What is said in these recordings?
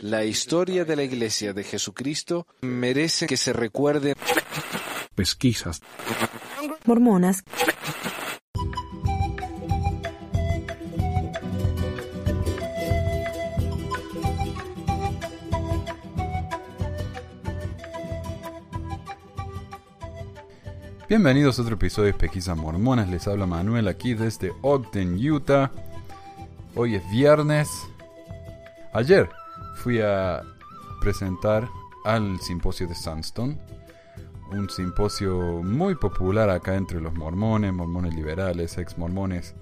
La historia de la Iglesia de Jesucristo merece que se recuerde. Pesquisas. Mormonas. Bienvenidos a otro episodio de Pesquisas Mormonas. Les habla Manuel aquí desde Ogden, Utah. Hoy es viernes. Ayer fui a presentar al simposio de Sandstone. Un simposio muy popular acá entre los mormones, mormones liberales, ex mormones.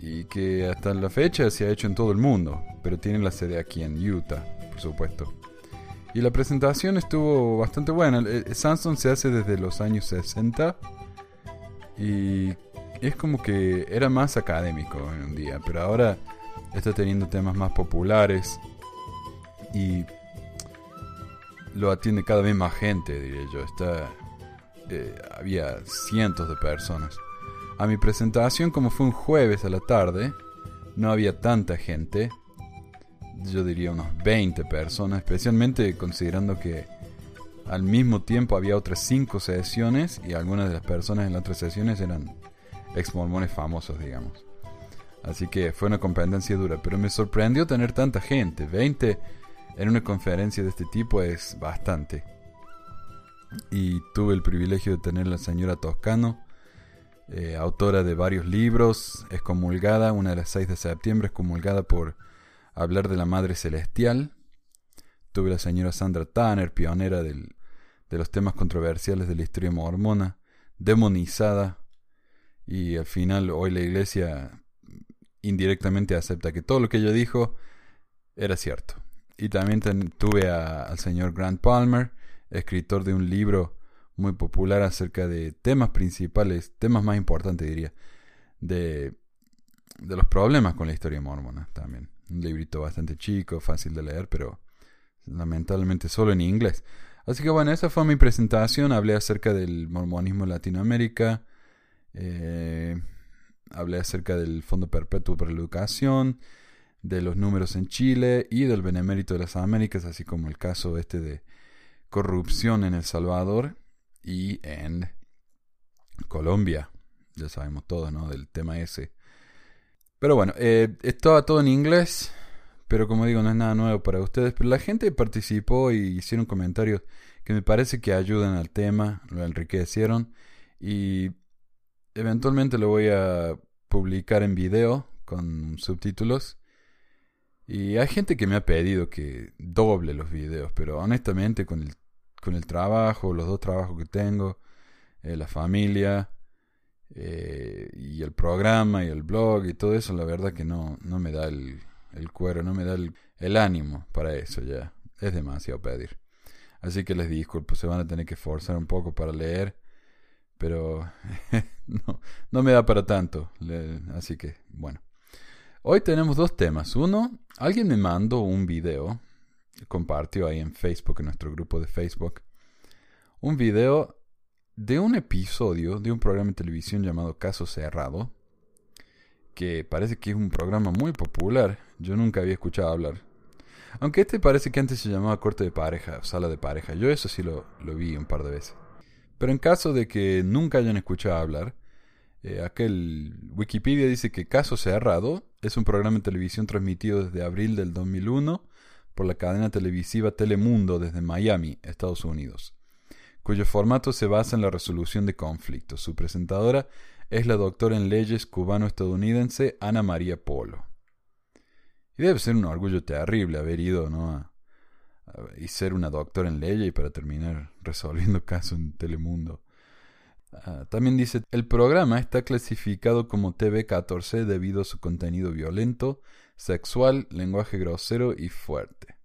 Y que hasta la fecha se ha hecho en todo el mundo. Pero tiene la sede aquí en Utah, por supuesto. Y la presentación estuvo bastante buena. Eh, Samsung se hace desde los años 60 y es como que era más académico en un día, pero ahora está teniendo temas más populares y lo atiende cada vez más gente, diría yo. Está, eh, había cientos de personas. A mi presentación, como fue un jueves a la tarde, no había tanta gente yo diría unos 20 personas, especialmente considerando que al mismo tiempo había otras 5 sesiones y algunas de las personas en las otras sesiones eran ex mormones famosos, digamos. Así que fue una competencia dura, pero me sorprendió tener tanta gente. 20 en una conferencia de este tipo es bastante. Y tuve el privilegio de tener a la señora Toscano, eh, autora de varios libros, excomulgada, una de las 6 de septiembre, excomulgada por hablar de la Madre Celestial. Tuve la señora Sandra Tanner, pionera de los temas controversiales de la historia mormona, demonizada, y al final hoy la iglesia indirectamente acepta que todo lo que ella dijo era cierto. Y también tuve al señor Grant Palmer, escritor de un libro muy popular acerca de temas principales, temas más importantes diría, de, de los problemas con la historia mormona también. Un librito bastante chico, fácil de leer, pero lamentablemente solo en inglés. Así que bueno, esa fue mi presentación. Hablé acerca del mormonismo en Latinoamérica. Eh, hablé acerca del Fondo Perpetuo para la Educación, de los números en Chile y del Benemérito de las Américas, así como el caso este de corrupción en El Salvador y en Colombia. Ya sabemos todo, ¿no? Del tema ese. Pero bueno, eh, estaba todo en inglés, pero como digo, no es nada nuevo para ustedes. Pero la gente participó y hicieron comentarios que me parece que ayudan al tema, lo enriquecieron y eventualmente lo voy a publicar en video con subtítulos. Y hay gente que me ha pedido que doble los videos, pero honestamente con el, con el trabajo, los dos trabajos que tengo, eh, la familia, eh, y el programa y el blog y todo eso, la verdad que no, no me da el, el cuero, no me da el, el, ánimo para eso ya. Es demasiado pedir. Así que les disculpo, se van a tener que forzar un poco para leer, pero no, no me da para tanto. así que, bueno. Hoy tenemos dos temas. Uno, alguien me mandó un video, compartió ahí en Facebook, en nuestro grupo de Facebook, un video de un episodio de un programa de televisión llamado Caso Cerrado, que parece que es un programa muy popular. Yo nunca había escuchado hablar. Aunque este parece que antes se llamaba corte de pareja, sala de pareja. Yo eso sí lo, vi un par de veces. Pero en caso de que nunca hayan escuchado hablar, eh, aquel Wikipedia dice que Caso Cerrado es un programa de televisión transmitido desde abril del 2001 por la cadena televisiva Telemundo desde Miami, Estados Unidos cuyo formato se basa en la resolución de conflictos. Su presentadora es la doctora en leyes cubano-estadounidense Ana María Polo. Y debe ser un orgullo terrible haber ido ¿no? Y ser una doctora en leyes y para terminar resolviendo casos en Telemundo. Ah, también dice, el programa está clasificado como TV14 debido a su contenido violento, sexual, lenguaje grosero y fuerte.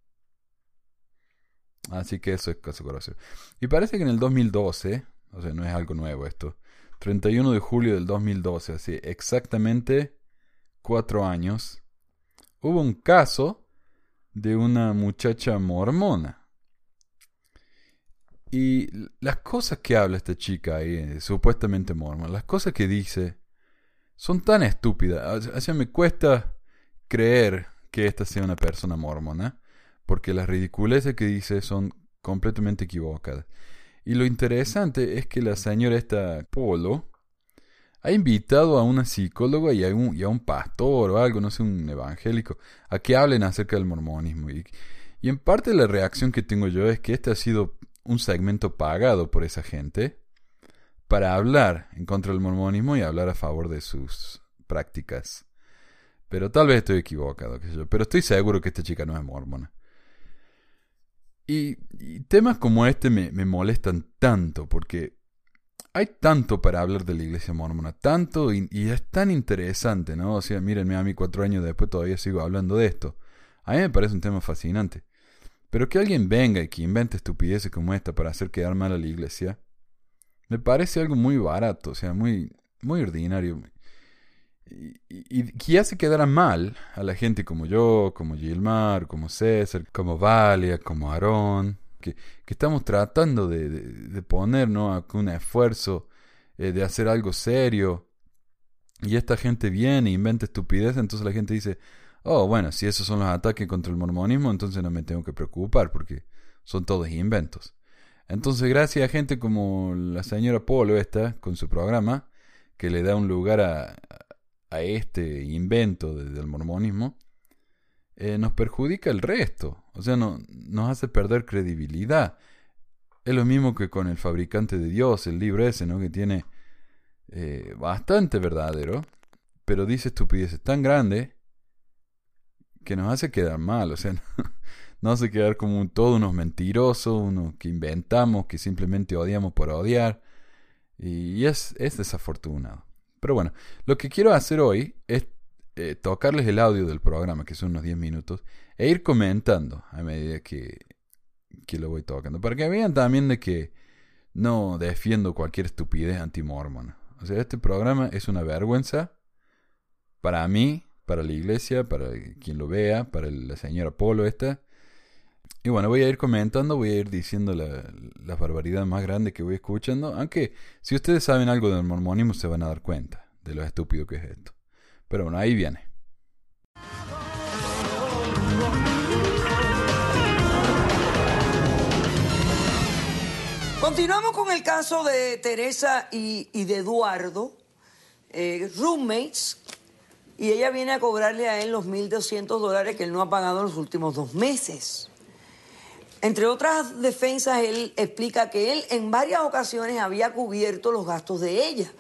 Así que eso es caso grosero. Y parece que en el 2012, o sea, no es algo nuevo esto, 31 de julio del 2012, así exactamente cuatro años, hubo un caso de una muchacha mormona. Y las cosas que habla esta chica ahí, eh, supuestamente mormona, las cosas que dice, son tan estúpidas. O sea, me cuesta creer que esta sea una persona mormona, porque las ridiculeces que dice son completamente equivocadas. Y lo interesante es que la señora esta Polo ha invitado a una psicóloga y a un, y a un pastor o algo, no sé, un evangélico, a que hablen acerca del mormonismo. Y, y en parte la reacción que tengo yo es que este ha sido un segmento pagado por esa gente para hablar en contra del mormonismo y hablar a favor de sus prácticas. Pero tal vez estoy equivocado, qué sé yo. Pero estoy seguro que esta chica no es mormona. Y, y temas como este me, me molestan tanto porque hay tanto para hablar de la iglesia mormona, tanto y, es tan interesante, ¿no? O sea, mírenme a mí cuatro años después todavía sigo hablando de esto. A mí me parece un tema fascinante. Pero que alguien venga y que invente estupideces como esta para hacer quedar mal a la iglesia, me parece algo muy barato, o sea, muy, muy ordinario. Y, y, y que hace quedar mal a la gente como yo, como Gilmar, como César, como Valia, como Aarón, que, estamos tratando de, de, de un esfuerzo, eh, de hacer algo serio. Y esta gente viene e inventa estupidez, entonces la gente dice, oh, bueno, si esos son los ataques contra el mormonismo, entonces no me tengo que preocupar porque son todos inventos. Entonces, gracias a gente como la señora Polo esta, con su programa, que le da un lugar a, este invento de, del mormonismo, eh, nos perjudica el resto. O sea, no, nos hace perder credibilidad. Es lo mismo que con el fabricante de Dios, el libro ese, ¿no? Que tiene eh, bastante verdadero, pero dice estupideces tan grandes que nos hace quedar mal. O sea, no, nos hace quedar como todos unos mentirosos, unos que inventamos, que simplemente odiamos por odiar. Y es, es desafortunado. Pero bueno, lo que quiero hacer hoy es eh, tocarles el audio del programa, que son unos 10 minutos, e ir comentando a medida que, que lo voy tocando. Para que vean también de que no defiendo cualquier estupidez antimormona. O sea, este programa es una vergüenza para mí, para la iglesia, para quien lo vea, para la señora Polo esta. Y bueno, voy a ir comentando, voy a ir diciendo la, las barbaridades más grandes que voy escuchando. Aunque si ustedes saben algo del mormonismo se van a dar cuenta de lo estúpido que es esto. Pero bueno, ahí viene. Continuamos con el caso de Teresa y, de Eduardo, eh, roommates, y ella viene a cobrarle a él los 1.200 dólares que él no ha pagado en los últimos dos meses. Entre otras defensas, él explica que él en varias ocasiones había cubierto los gastos de ella,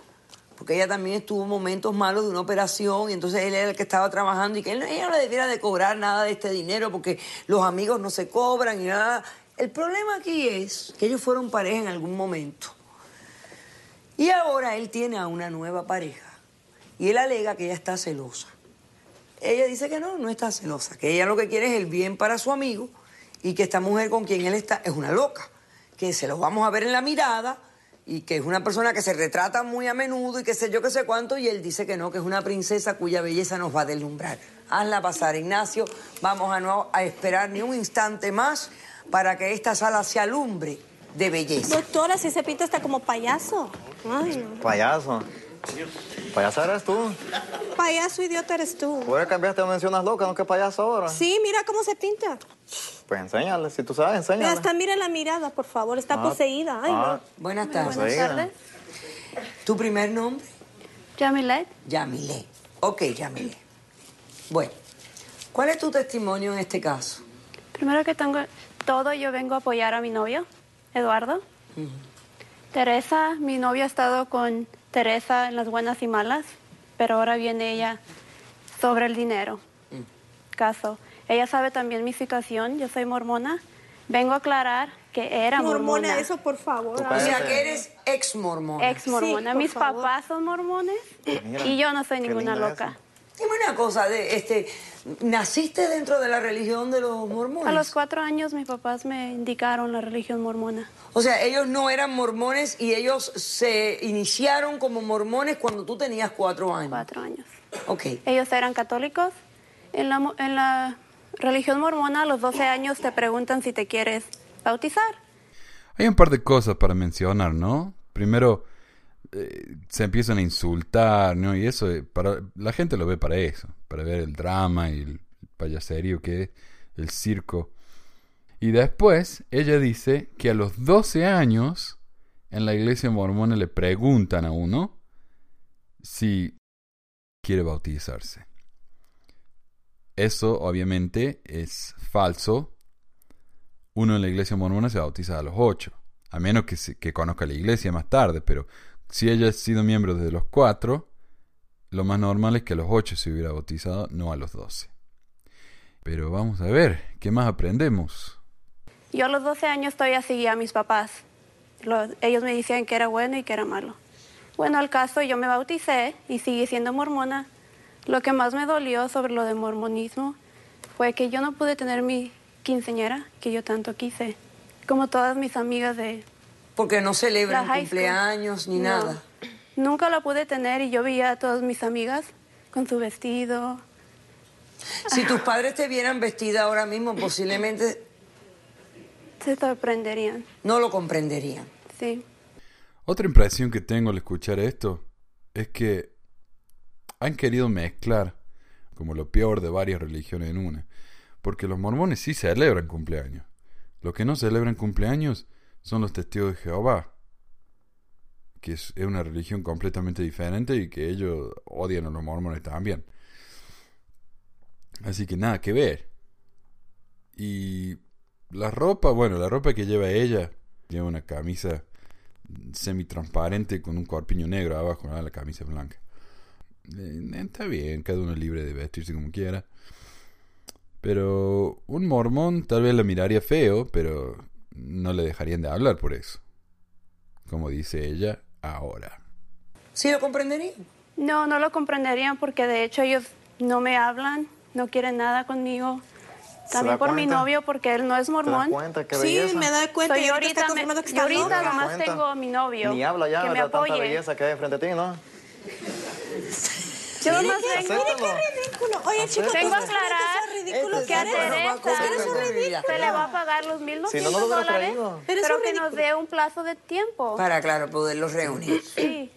porque ella también estuvo en momentos malos de una operación y entonces él era el que estaba trabajando y que él, ella no le debiera de cobrar nada de este dinero porque los amigos no se cobran y nada. El problema aquí es que ellos fueron pareja en algún momento. Y ahora él tiene a una nueva pareja. Y él alega que ella está celosa. Ella dice que no, no está celosa, que ella lo que quiere es el bien para su amigo y que esta mujer con quien él está es una loca, que se lo vamos a ver en la mirada y que es una persona que se retrata muy a menudo y que sé yo qué sé cuánto y él dice que no, que es una princesa cuya belleza nos va a deslumbrar. Hazla pasar, Ignacio, vamos a no a esperar ni un instante más para que esta sala se alumbre de belleza. Doctora, si ese pito está como payaso. Ay, no. Payaso. Payaso eres tú. Payaso idiota eres tú. ¿Por qué cambiaste mencionas loca, no que payaso ahora? Sí, mira cómo se pinta. Pues enséñale, si tú sabes, Mira, enséñale. hasta mira la mirada, por favor. Está Ah, poseída. Ay, ah. Buenas tardes. Buenas tardes. ¿Tu primer nombre? Yamilet, Yamile. Ok, Yamile. Bueno, ¿cuál es tu testimonio en este caso? primero que tengo todo, yo vengo a apoyar a mi novio, Eduardo. Teresa, mi novio ha estado con Teresa en las buenas y malas, pero ahora viene ella sobre el dinero. Caso. Ella sabe también mi situación, yo soy mormona. Vengo a aclarar que era mormona. Mormona, eso, por favor. Tu O sea, que eres ex mormona. Ex mormona. Sí, Mis favor. papás son mormones Mira, y yo no soy ninguna loca. Dime una cosa, de, este, ¿naciste dentro de la religión de los mormones? A los cuatro años mis papás me indicaron la religión mormona. O sea, ellos no eran mormones y ellos se iniciaron como mormones cuando tú tenías cuatro años. Cuatro años. Ok. Ellos eran católicos. En la, mo- en la religión mormona a los 12 años te preguntan si te quieres bautizar. Hay un par de cosas para mencionar, ¿no? Primero, eh, se empiezan a insultar, ¿no? Y eso, eh, para, la gente lo ve para eso, para ver el drama y el payaserío que es el circo. Y después ella dice que a los 12 años en la iglesia mormona le preguntan a uno si quiere bautizarse. Eso obviamente es falso. Uno en la iglesia mormona se bautiza a los 8, a menos que, conozca la iglesia más tarde, pero si ella ha sido miembro desde los 4, lo más normal es que a los 8 se hubiera bautizado, no a los 12. Pero vamos a ver, ¿qué más aprendemos? Yo a los 12 años todavía seguía a mis papás. Lo- ellos me decían que era bueno y que era malo. Bueno, al caso yo me bauticé y seguí siendo mormona. Lo que más me dolió sobre lo de mormonismo fue que yo no pude tener mi quinceñera que yo tanto quise, como todas mis amigas de Porque no celebran la high school. cumpleaños ni No. nada. Nunca la pude tener y yo veía a todas mis amigas con su vestido. Si tus padres te vieran vestida ahora mismo, posiblemente Se sorprenderían, no lo comprenderían. sí. Otra impresión que tengo al escuchar esto es que han querido mezclar como lo peor de varias religiones en una. Porque los mormones sí celebran cumpleaños. Los que no celebran cumpleaños son los testigos de Jehová. Que es, una religión completamente diferente y que ellos odian a los mormones también. Así que nada que ver. Y la ropa, bueno, la ropa que lleva ella, lleva una camisa semi-transparente con un corpiño negro abajo, ¿no? la camisa blanca. Eh, está bien, cada uno es libre de vestirse como quiera. Pero un mormón tal vez la miraría feo, pero no le dejarían de hablar por eso. Como dice ella, ahora. ¿Sí lo comprenderían? No, no lo comprenderían porque de hecho ellos no me hablan, no quieren nada conmigo. ¿Se También da por mi cuenta? novio porque él no es ¿Te das mormón. cuenta? Qué Sí, me doy cuenta. Soy y ahorita me- que yo ahorita nomás cuenta? tengo a mi novio Ni habla ya que me tanta apoye. belleza que hay frente a ti, ¿no? Yo nomás Mire, vengo, mire qué ridículo. Oye, chicos, vengo a ¿tú sabes aclarar es ridículo Este que Teresa se le va a pagar los 1.200 Si no, no lo hubiera dólares. Pero que nos dé un plazo de tiempo. Para, claro, poderlos reunir. Sí.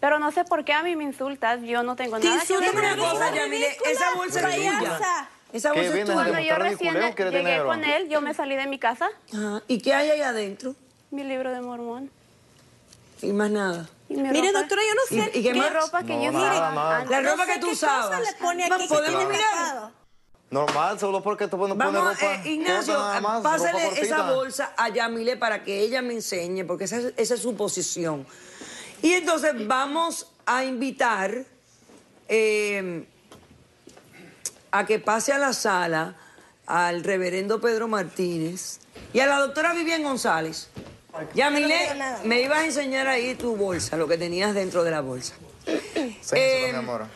Pero no sé por qué a mí me insultas, yo no tengo Te nada que ver una cosa, Yamile, esa bolsa es tuya. Esa ¿Qué bolsa es tuya. Cuando yo recién llegué con él, yo me salí de mi casa. ¿Y qué hay ahí adentro? mi libro de mormón. Y más nada. Y mi Mire, ropa, doctora, yo no sé. ¿Y- y qué más? ropa que No, yo nada, nada. La No ropa que tú qué usabas. cosa le pone aquí que ¿Podemos mirar? Normal, solo porque tú pones Vamos, ropa. eh, Ignacio, corta más, pásale esa bolsa a Yamile para que ella me enseñe, porque esa, es- esa es su posición. Y entonces vamos a invitar eh, a que pase a la sala al reverendo Pedro Martínez y a la doctora Vivian González. Yamile, nada. me ibas a enseñar ahí tu bolsa, lo que tenías dentro de la bolsa. Sénselo, Eh, mi amor.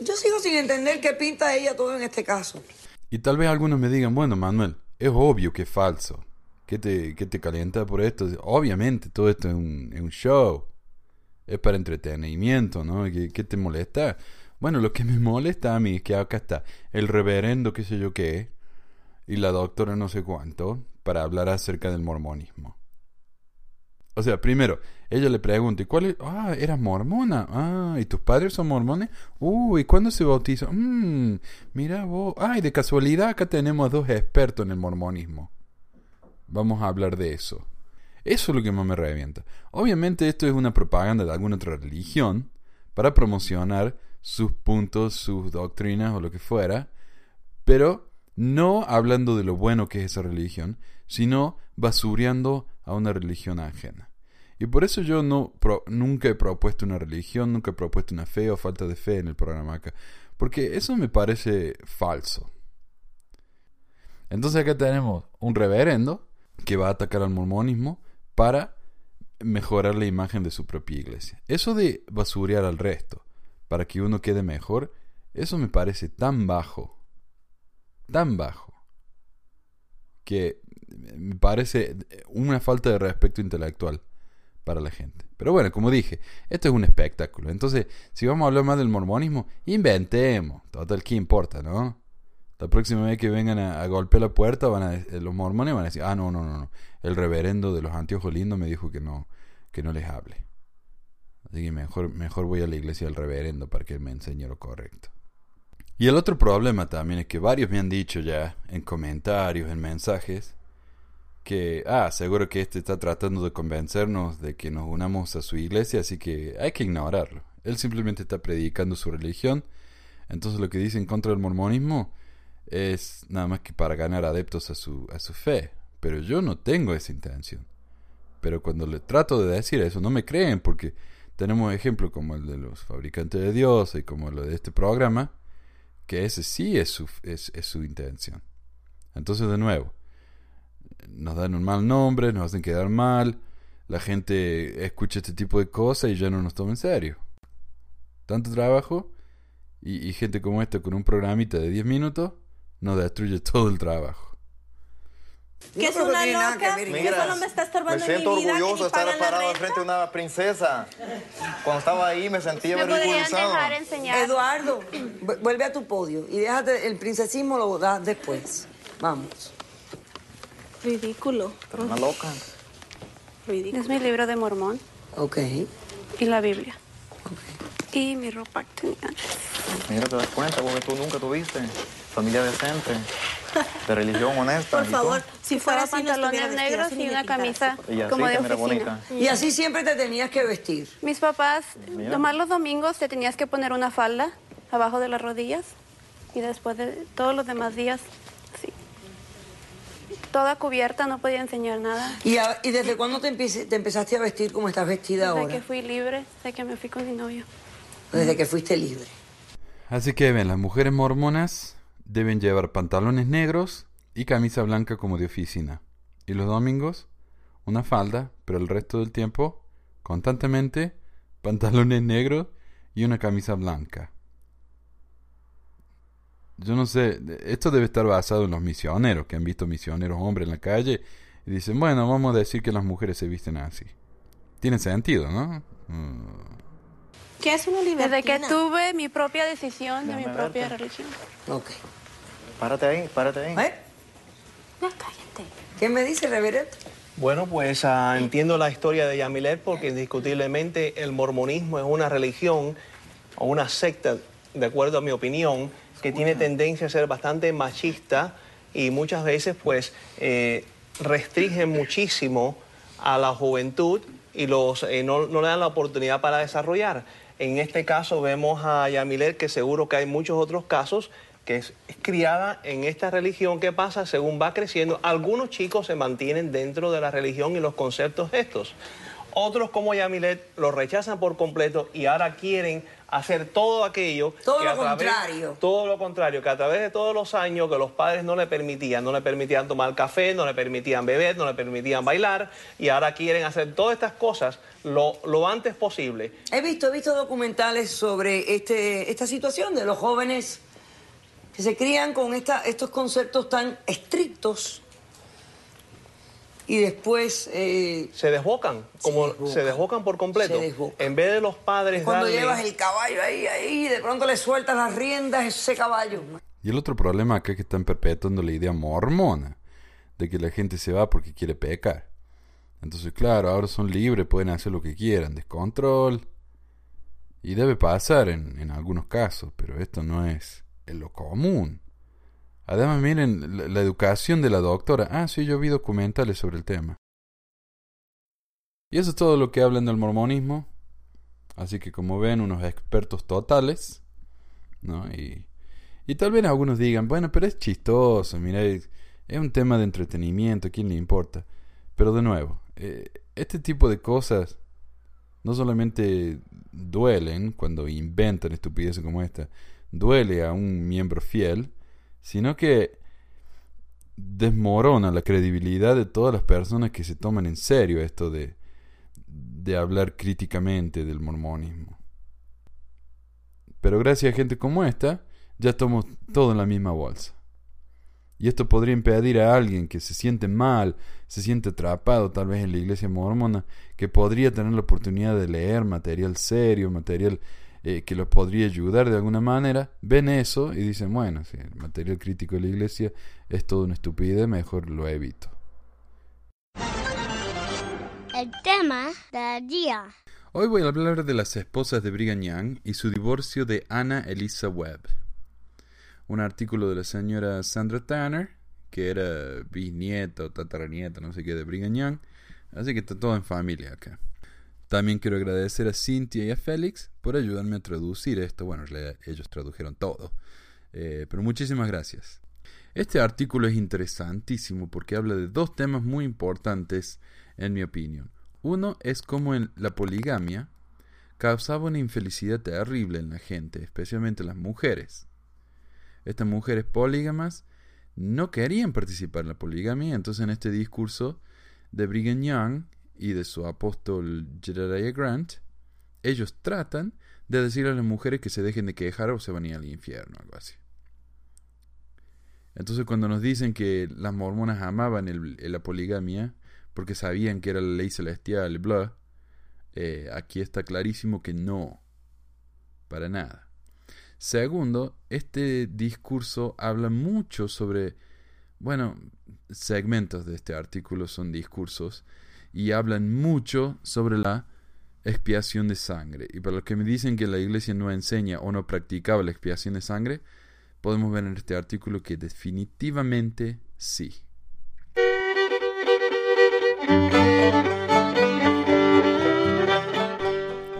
Yo sigo sin entender qué pinta ella todo en este caso. Y tal vez algunos me digan, bueno, Manuel, es obvio que es falso. ¿Qué te, qué te calienta por esto? Obviamente, todo esto es un, es un show. Es para entretenimiento, ¿no? ¿Qué, qué te molesta? Bueno, lo que me molesta a mí es que acá está el reverendo, qué sé yo qué, y la doctora no sé cuánto, para hablar acerca del mormonismo. O sea, primero, ella le pregunta, ¿y cuál es? Ah, eras mormona. Ah, ¿y tus padres son mormones? Uh, ¿y cuándo se bautizó? Mmm, mira vos. Ay, de casualidad acá tenemos dos expertos en el mormonismo. Vamos a hablar de eso. Eso es lo que más me revienta. Obviamente esto es una propaganda de alguna otra religión para promocionar sus puntos, sus doctrinas o lo que fuera, pero no hablando de lo bueno que es esa religión, sino basureando a una religión ajena. Y por eso yo no nunca he propuesto una religión, nunca he propuesto una fe o falta de fe en el programa acá, porque eso me parece falso. Entonces acá tenemos un reverendo que va a atacar al mormonismo para mejorar la imagen de su propia iglesia. Eso de basurear al resto para que uno quede mejor, eso me parece tan bajo, tan bajo, que me parece una falta de respeto intelectual para la gente. Pero bueno, como dije, esto es un espectáculo. Entonces, si vamos a hablar más del mormonismo, inventemos. Total, ¿qué importa, no? La próxima vez que vengan a, a golpear la puerta, van a, de- los mormones van a decir, ah, no, no, no, no. El reverendo de los anteojos lindos me dijo que no, que no les hable. Así que mejor, mejor voy a la iglesia del reverendo para que él me enseñe lo correcto. Y el otro problema también es que varios me han dicho ya en comentarios, en mensajes, que, ah, seguro que este está tratando de convencernos de que nos unamos a su iglesia, así que hay que ignorarlo. Él simplemente está predicando su religión, entonces lo que dice en contra del mormonismo es nada más que para ganar adeptos a su, a su fe, pero yo no tengo esa intención. Pero cuando le trato de decir eso, no me creen, porque tenemos ejemplos como el de los fabricantes de Dios y como lo de este programa, que ese sí es su, es, su intención. Entonces, de nuevo, nos dan un mal nombre, nos hacen quedar mal, la gente escucha este tipo de cosas y ya no nos toma en serio. Tanto trabajo y, y gente como esta con un programita de 10 minutos nos destruye todo el trabajo. Que es No, una que loca, que Mira, solo me está me estorbando en siento mi vida, que orgulloso de estar parado frente a una princesa. Cuando estaba ahí me sentía ¿Me ridiculizado. dejar enseñar? Eduardo, vu- vuelve a tu podio y déjate, el princesismo lo das después. Vamos. Ridículo, Pero una loca. ridículo. Es mi libro de Mormón Ok. y la Biblia. Y mi ropa que tenía. Mira, te das cuenta porque tú nunca tuviste familia decente, de religión honesta. Por favor, si fuera pantalones negros y una camisa Y así como de oficina. bonita. Y así siempre te tenías que vestir. Mis papás, nomás los domingos te tenías que poner una falda abajo de las rodillas y después de todos los demás días, sí. Toda cubierta, no podía enseñar nada. ¿Y, a- y desde cuándo te, empiece- te empezaste a vestir como estás vestida Desde ahora? que fui libre, desde que me fui con mi novio. Desde que fuiste libre. Así que ven, las mujeres mormonas deben llevar pantalones negros y camisa blanca como de oficina. Y los domingos, una falda, pero el resto del tiempo, constantemente, pantalones negros y una camisa blanca. Yo no sé, esto debe estar basado en los misioneros, que han visto misioneros hombres en la calle y dicen, bueno, vamos a decir que las mujeres se visten así. Tiene sentido, ¿no? Mm. ¿Qué es una libertina? Desde que tuve mi propia decisión de mi propia verte. religión. Ok. Párate ahí, párate ahí. ¿Eh? Ya cállate. ¿Qué me dice, reverendo? Bueno, pues ah, entiendo la historia de Yamilet porque indiscutiblemente el mormonismo es una religión o una secta, de acuerdo a mi opinión, que tiene tendencia a ser bastante machista y muchas veces pues eh, restringe muchísimo a la juventud y los, eh, no, no le dan la oportunidad para desarrollar. En este caso vemos a Yamilet, que seguro que hay muchos otros casos, que es, criada en esta religión. ¿Qué pasa? Según va creciendo, algunos chicos se mantienen dentro de la religión y los conceptos estos. Otros, como Yamilet, lo rechazan por completo y ahora quieren hacer todo aquello. Todo que lo a través- contrario. todo lo contrario, que a través de todos los años que los padres no le permitían, no le permitían tomar café, no le permitían beber, no le permitían bailar, y ahora quieren hacer todas estas cosas lo, lo antes posible. He visto, he visto documentales sobre este, esta situación de los jóvenes que se crían con esta, estos conceptos tan estrictos y después eh, Se desbocan, como desbocan. se desbocan por completo. Se desbocan. En vez de los padres cuando darle- llevas el caballo ahí, ahí, de pronto le sueltas las riendas a ese caballo. Y el otro problema acá es que están perpetuando la idea mormona de que la gente se va porque quiere pecar. Entonces, claro, ahora son libres, pueden hacer lo que quieran, descontrol. Y debe pasar en, en algunos casos, pero esto no es en lo común. Además, miren la, educación de la doctora. Ah, sí, yo vi documentales sobre el tema. Y eso es todo lo que hablan del mormonismo. Así que como ven, unos expertos totales. ¿no? Y, y tal vez algunos digan, bueno, pero es chistoso, mira, es, un tema de entretenimiento, ¿a quién le importa? Pero de nuevo, eh, este tipo de cosas no solamente duelen cuando inventan estupideces como esta, duele a un miembro fiel, sino que desmorona la credibilidad de todas las personas que se toman en serio esto de, de hablar críticamente del mormonismo. Pero gracias a gente como esta, ya estamos todo en la misma bolsa. Y esto podría impedir a alguien que se siente mal, se siente atrapado tal vez en la iglesia mormona, que podría tener la oportunidad de leer material serio, material eh, que los podría ayudar de alguna manera, ven eso y dicen, bueno, si el material crítico de la iglesia es todo una estupidez, mejor lo evito. El tema del día. Hoy voy a hablar de las esposas de Brigham Young y su divorcio de Anna Elisa Webb. un artículo de la señora Sandra Tanner, que era bisnieta o tataranieta, no sé qué, de Brigham Young. Así que está todo en familia acá. También quiero agradecer a Cynthia y a Félix por ayudarme a traducir esto. Bueno, ellos tradujeron todo. Eh, pero muchísimas gracias. Este artículo es interesantísimo porque habla de dos temas muy importantes, en mi opinión. Uno es cómo en la poligamia causaba una infelicidad terrible en la gente, especialmente las mujeres. Estas mujeres polígamas no querían participar en la poligamia, entonces en este discurso de Brigham Young y de su apóstol Jedediah Grant, ellos tratan de decirle a las mujeres que se dejen de quejar o se van a ir al infierno, algo así. Entonces cuando nos dicen que las mormonas amaban la poligamia porque sabían que era la ley celestial, bla, eh, aquí está clarísimo que no, para nada. Segundo, este discurso habla mucho sobre, bueno, segmentos de este artículo son discursos y hablan mucho sobre la expiación de sangre. Y para los que me dicen que la iglesia no enseña o no practicaba la expiación de sangre, podemos ver en este artículo que definitivamente sí.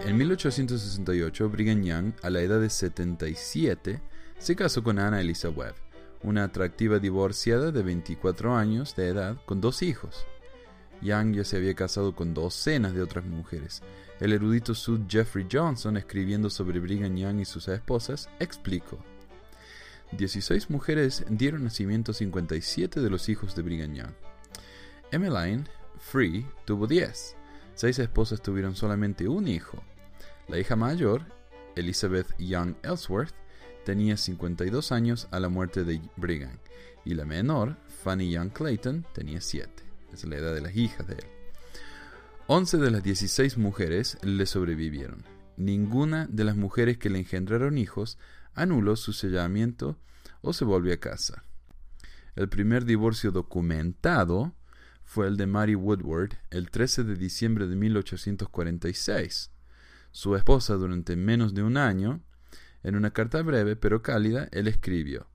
En 1868, Brigham Young, a la edad de 77, se casó con Anna Elisa Webb, una atractiva divorciada de 24 años de edad con dos hijos. Young ya se había casado con docenas de otras mujeres. El erudito sud Jeffrey Johnson, escribiendo sobre Brigham Young y sus esposas, explicó: 16 mujeres dieron nacimiento a 57 de los hijos de Brigham Young. Emmeline Free tuvo 10. Seis esposas tuvieron solamente un hijo. La hija mayor, Elizabeth Young Ellsworth, tenía 52 años a la muerte de Brigham, y la menor, Fanny Young Clayton, tenía 7. Es la edad de las hijas de él. 11 de las 16 mujeres le sobrevivieron. Ninguna de las mujeres que le engendraron hijos anuló su sellamiento o se volvió a casa. El primer divorcio documentado fue el de Mary Woodward el 13 de diciembre de 1846. Su esposa durante menos de un año, en una carta breve pero cálida, él escribió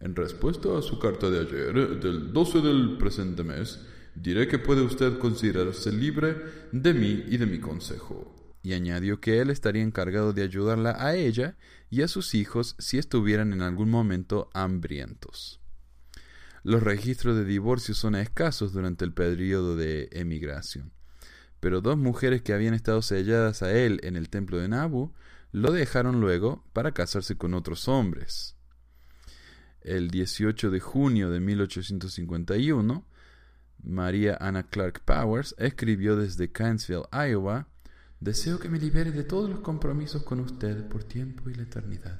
En respuesta a su carta de ayer, del 12 del presente mes, diré que puede usted considerarse libre de mí y de mi consejo y añadió que él estaría encargado de ayudarla a ella y a sus hijos si estuvieran en algún momento hambrientos. Los registros de divorcio son escasos durante el periodo de emigración, pero dos mujeres que habían estado selladas a él en el templo de Nabu lo dejaron luego para casarse con otros hombres. El 18 de junio de 1851, María Anna Clark Powers escribió desde Kansville, Iowa, Deseo que me libere de todos los compromisos con usted por tiempo y la eternidad.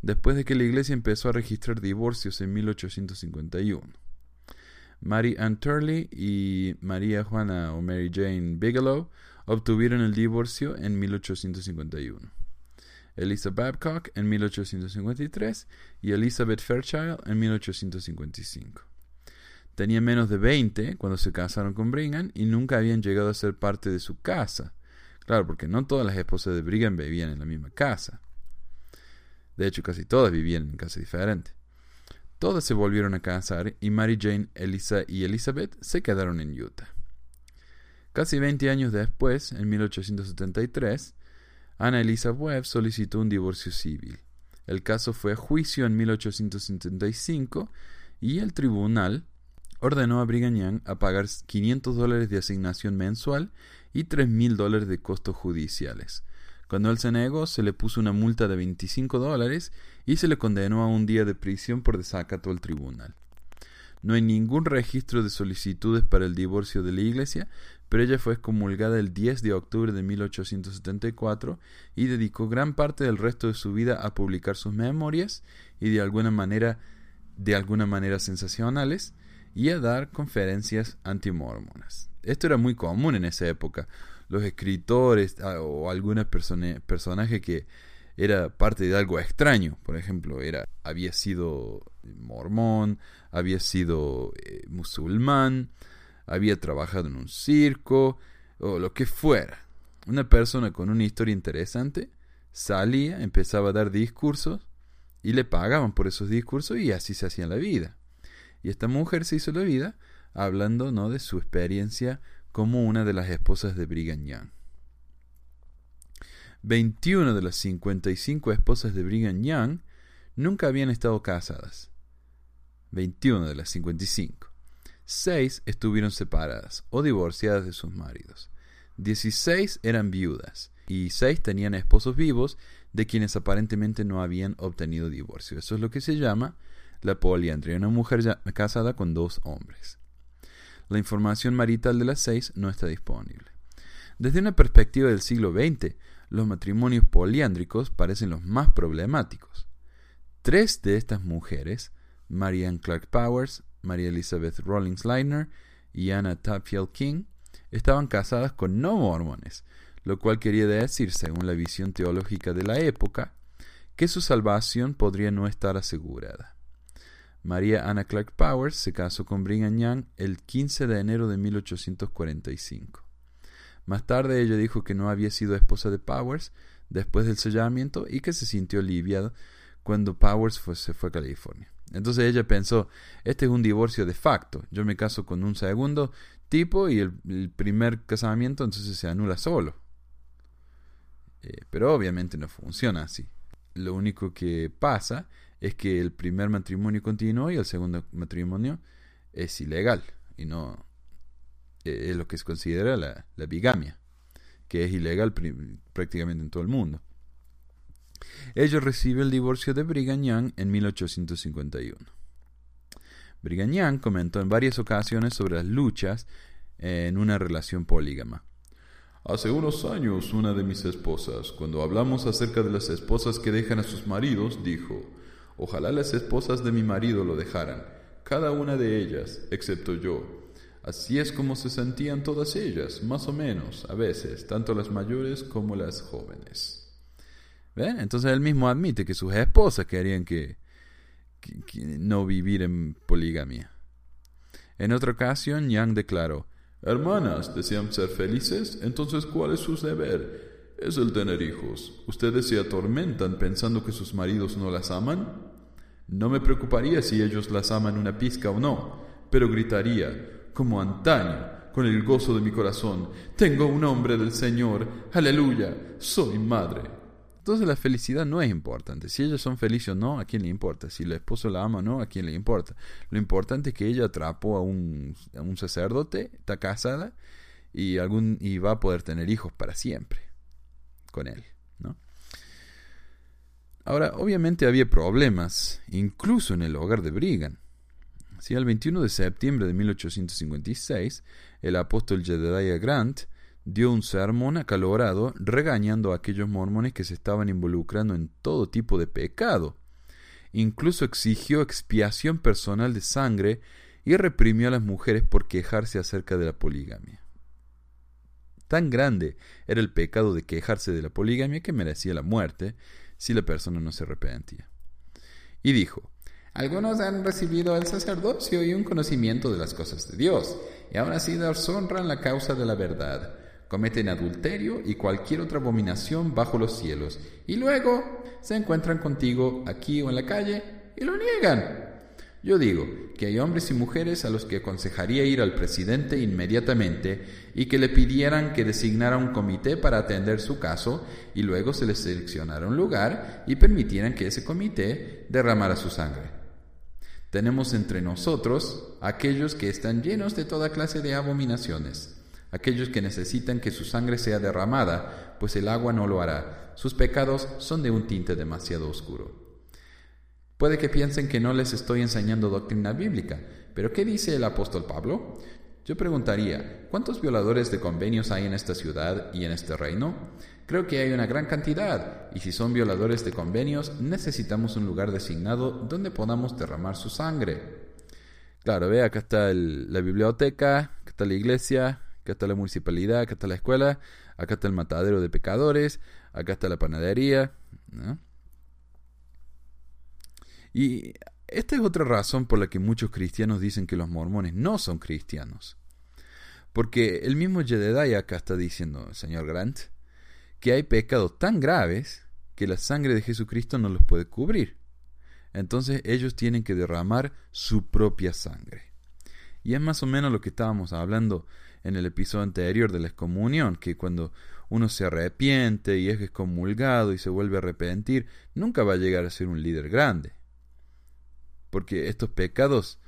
Después de que la iglesia empezó a registrar divorcios en 1851. Mary Ann Turley y María Juana o Mary Jane Bigelow obtuvieron el divorcio en 1851. Elisa Babcock en 1853 y Elizabeth Fairchild en 1855. Tenían menos de 20 cuando se casaron con Brigham y nunca habían llegado a ser parte de su casa. Claro, porque no todas las esposas de Brigham vivían en la misma casa. De hecho, casi todas vivían en casas diferentes. Todas se volvieron a casar y Mary Jane, Elisa y Elizabeth se quedaron en Utah. Casi 20 años después, en 1873, Ana Elisa Webb solicitó un divorcio civil. El caso fue a juicio en 1875 y el tribunal ordenó a Brigham Young a pagar 500 dólares de asignación mensual y 3 mil dólares de costos judiciales. Cuando él se negó, se le puso una multa de 25 dólares y se le condenó a un día de prisión por desacato al tribunal. No hay ningún registro de solicitudes para el divorcio de la iglesia, pero ella fue excomulgada el 10 de octubre de 1874 y dedicó gran parte del resto de su vida a publicar sus memorias y de alguna manera de alguna manera sensacionales y a dar conferencias antimormonas. Esto era muy común en esa época. Los escritores ah, o algunos personajes que era parte de algo extraño, por ejemplo, era había sido mormón, había sido eh, musulmán, había trabajado en un circo o lo que fuera. Una persona con una historia interesante salía, empezaba a dar discursos y le pagaban por esos discursos y así se hacían la vida. Y esta mujer se hizo la vida hablando ¿no? de su experiencia como una de las esposas de Brigham Young. 21 de las 55 esposas de Brigham Young nunca habían estado casadas. 21 de las 55. 6 estuvieron separadas o divorciadas de sus maridos. 16 eran viudas y 6 tenían esposos vivos de quienes aparentemente no habían obtenido divorcio. Eso es lo que se llama la poliandría, una mujer ya casada con dos hombres. La información marital de las seis no está disponible. Desde una perspectiva del siglo XX, los matrimonios poliándricos parecen los más problemáticos. Tres de estas mujeres, Marianne Clark Powers, María Elizabeth Rawlings Leitner y Anna Tupfield King, estaban casadas con no mormones, lo cual quería decir, según la visión teológica de la época, que su salvación podría no estar asegurada. María Anna Clark Powers se casó con Brigham Young el 15 de enero de 1845. Más tarde ella dijo que no había sido esposa de Powers después del sellamiento y que se sintió aliviada cuando Powers se fue a California. Entonces ella pensó, este es un divorcio de facto, yo me caso con un segundo tipo y el, primer casamiento entonces se anula solo. Eh, pero obviamente no funciona así. Lo único que pasa es que el primer matrimonio continuó y el segundo matrimonio es ilegal y no eh, es lo que se considera la, bigamia, que es ilegal prácticamente en todo el mundo. Ella recibe el divorcio de Brigham en 1851. Brigham Young comentó en varias ocasiones sobre las luchas en una relación polígama. Hace unos años una de mis esposas, cuando hablamos acerca de las esposas que dejan a sus maridos, dijo, ojalá las esposas de mi marido lo dejaran, cada una de ellas, excepto yo. Así es como se sentían todas ellas, más o menos, a veces, tanto las mayores como las jóvenes. ¿Ven? Entonces él mismo admite que sus esposas querían que, no vivir en poligamia. En otra ocasión, Yang declaró, Hermanas, ¿desean ser felices? Entonces, ¿cuál es su deber? Es el tener hijos. ¿Ustedes se atormentan pensando que sus maridos no las aman? No me preocuparía si ellos las aman una pizca o no, pero gritaría, como antaño, con el gozo de mi corazón, tengo un hombre del Señor, aleluya, soy madre. Entonces la felicidad no es importante. Si ellos son felices o no, ¿a quién le importa? Si el esposo la ama o no, ¿a quién le importa? Lo importante es que ella atrapó a un, a un sacerdote, está casada y, algún, y va a poder tener hijos para siempre con él. ¿no? Ahora, obviamente había problemas, incluso en el hogar de Brigham. Si el 21 de septiembre de 1856, el apóstol Jedediah Grant dio un sermón acalorado regañando a aquellos mormones que se estaban involucrando en todo tipo de pecado. Incluso exigió expiación personal de sangre y reprimió a las mujeres por quejarse acerca de la poligamia. Tan grande era el pecado de quejarse de la poligamia que merecía la muerte si la persona no se arrepentía. Y dijo, algunos han recibido el sacerdocio y un conocimiento de las cosas de Dios, y aún así deshonran la causa de la verdad cometen adulterio y cualquier otra abominación bajo los cielos, y luego se encuentran contigo aquí o en la calle y lo niegan. Yo digo que hay hombres y mujeres a los que aconsejaría ir al presidente inmediatamente y que le pidieran que designara un comité para atender su caso y luego se les seleccionara un lugar y permitieran que ese comité derramara su sangre. Tenemos entre nosotros aquellos que están llenos de toda clase de abominaciones aquellos que necesitan que su sangre sea derramada, pues el agua no lo hará. Sus pecados son de un tinte demasiado oscuro. Puede que piensen que no les estoy enseñando doctrina bíblica, pero ¿qué dice el apóstol Pablo? Yo preguntaría, ¿cuántos violadores de convenios hay en esta ciudad y en este reino? Creo que hay una gran cantidad, y si son violadores de convenios, necesitamos un lugar designado donde podamos derramar su sangre. Claro, ve, acá está la biblioteca, acá está la iglesia, acá está la municipalidad, acá está la escuela, acá está el matadero de pecadores, acá está la panadería. Y esta es otra razón por la que muchos cristianos dicen que los mormones no son cristianos. Porque el mismo Jedediah acá está diciendo, señor Grant, que hay pecados tan graves que la sangre de Jesucristo no los puede cubrir. entonces ellos tienen que derramar su propia sangre. Y es más o menos lo que estábamos hablando en el episodio anterior de la excomunión, que cuando uno se arrepiente y es excomulgado y se vuelve a arrepentir, nunca va a llegar a ser un líder grande. Porque estos pecados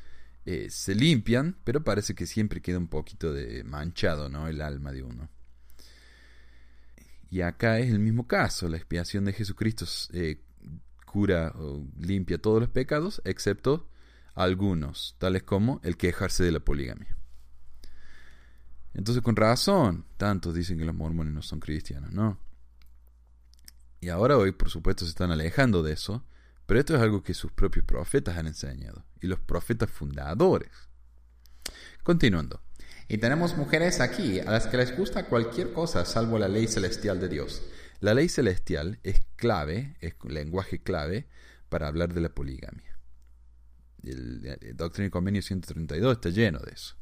eh, se limpian, pero parece que siempre queda un poquito de manchado, ¿no? El alma de uno. Y acá es el mismo caso, la expiación de Jesucristo eh, cura o limpia todos los pecados, excepto algunos, tales como el quejarse de la poligamia. Entonces, con razón, tantos dicen que los mormones no son cristianos, ¿no? Y ahora hoy, por supuesto, se están alejando de eso, pero esto es algo que sus propios profetas han enseñado, y los profetas fundadores. Continuando. Y tenemos mujeres aquí a las que les gusta cualquier cosa salvo la ley celestial de Dios. La ley celestial es clave, es lenguaje clave para hablar de la poligamia. El, el Doctrina y Convenio 132 está lleno de eso.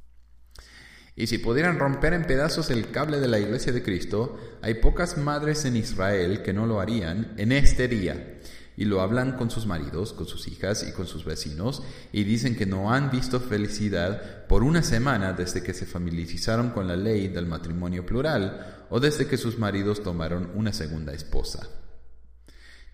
Y si pudieran romper en pedazos el cable de la iglesia de Cristo, hay pocas madres en Israel que no lo harían en este día. Y lo hablan con sus maridos, con sus hijas y con sus vecinos, y dicen que no han visto felicidad por una semana desde que se familiarizaron con la ley del matrimonio plural o desde que sus maridos tomaron una segunda esposa.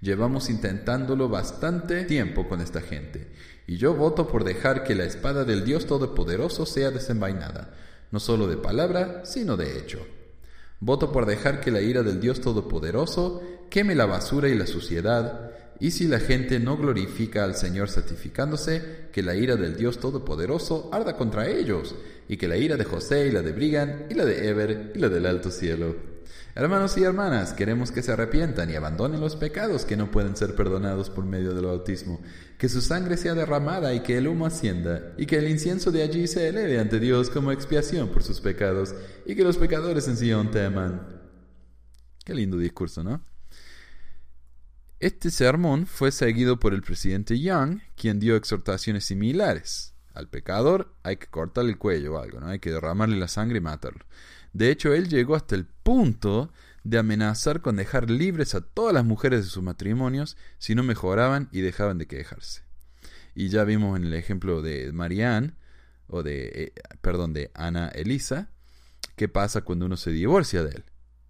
Llevamos intentándolo bastante tiempo con esta gente, y yo voto por dejar que la espada del Dios Todopoderoso sea desenvainada, no solo de palabra, sino de hecho. Voto por dejar que la ira del Dios Todopoderoso queme la basura y la suciedad, y si la gente no glorifica al Señor santificándose, que la ira del Dios Todopoderoso arda contra ellos, y que la ira de José y la de Brigan y la de Eber y la del alto cielo. Hermanos y hermanas, queremos que se arrepientan y abandonen los pecados que no pueden ser perdonados por medio del bautismo, que su sangre sea derramada y que el humo ascienda, y que el incienso de allí se eleve ante Dios como expiación por sus pecados, y que los pecadores en Sion teman. Qué lindo discurso, ¿no? Este sermón fue seguido por el presidente Young, quien dio exhortaciones similares. Al pecador hay que cortarle el cuello o algo, ¿no? Hay que derramarle la sangre y matarlo. De hecho, él llegó hasta el punto de amenazar con dejar libres a todas las mujeres de sus matrimonios si no mejoraban y dejaban de quejarse. Y ya vimos en el ejemplo de Marianne, o de, eh, perdón, de Ana Elisa, qué pasa cuando uno se divorcia de él.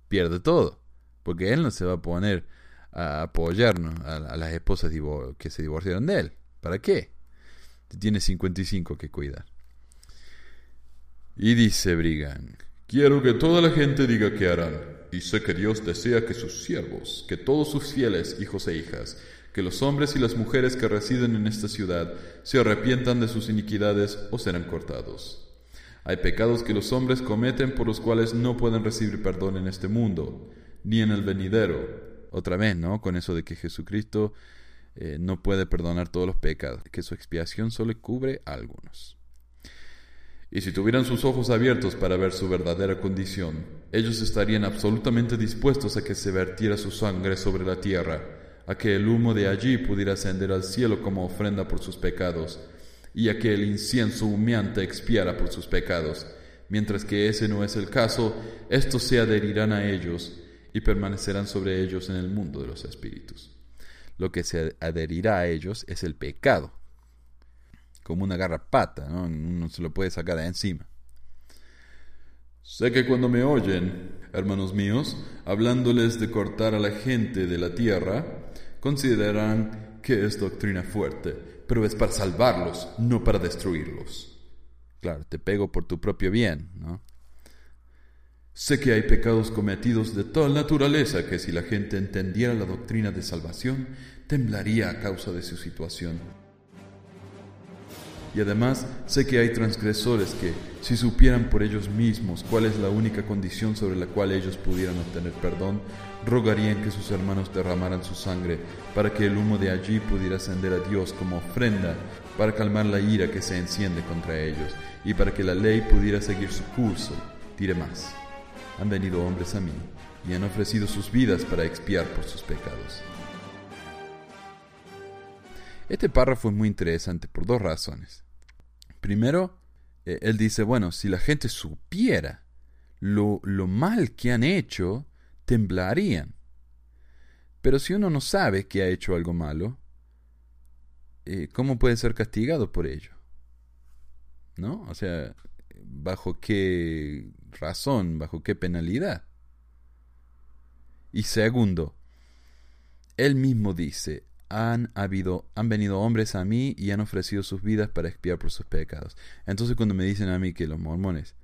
Pierde todo, porque él no se va a poner a apoyarnos a, las esposas que se divorciaron de él. ¿Para qué? Tiene 55 que cuidar. Y dice Brigham, quiero que toda la gente diga que harán, y sé que Dios desea que sus siervos, que todos sus fieles hijos e hijas, que los hombres y las mujeres que residen en esta ciudad se arrepientan de sus iniquidades o serán cortados. Hay pecados que los hombres cometen por los cuales no pueden recibir perdón en este mundo, ni en el venidero. Otra vez, ¿no? Con eso de que Jesucristo eh, no puede perdonar todos los pecados, que su expiación solo cubre a algunos. Y si tuvieran sus ojos abiertos para ver su verdadera condición, ellos estarían absolutamente dispuestos a que se vertiera su sangre sobre la tierra, a que el humo de allí pudiera ascender al cielo como ofrenda por sus pecados, y a que el incienso humeante expiara por sus pecados. Mientras que ese no es el caso, estos se adherirán a ellos y permanecerán sobre ellos en el mundo de los espíritus. Lo que se adherirá a ellos es el pecado, como una garrapata, ¿no? Uno se lo puede sacar de encima. Sé que cuando me oyen, hermanos míos, hablándoles de cortar a la gente de la tierra, consideran que es doctrina fuerte, pero es para salvarlos, no para destruirlos. Claro, te pego por tu propio bien, ¿no? Sé que hay pecados cometidos de tal naturaleza que si la gente entendiera la doctrina de salvación, temblaría a causa de su situación. Y además sé que hay transgresores que, si supieran por ellos mismos cuál es la única condición sobre la cual ellos pudieran obtener perdón, rogarían que sus hermanos derramaran su sangre para que el humo de allí pudiera ascender a Dios como ofrenda para calmar la ira que se enciende contra ellos y para que la ley pudiera seguir su curso. Diré más han venido hombres a mí y han ofrecido sus vidas para expiar por sus pecados. Este párrafo es muy interesante por dos razones. Primero, eh, él dice, bueno, si la gente supiera lo, lo mal que han hecho, temblarían. Pero si uno no sabe que ha hecho algo malo, eh, ¿cómo puede ser castigado por ello? ¿No? O sea, ¿bajo qué razón? ¿Bajo qué penalidad? Y segundo, él mismo dice, han habido, han venido hombres a mí y han ofrecido sus vidas para expiar por sus pecados. Entonces cuando me dicen a mí que los mormones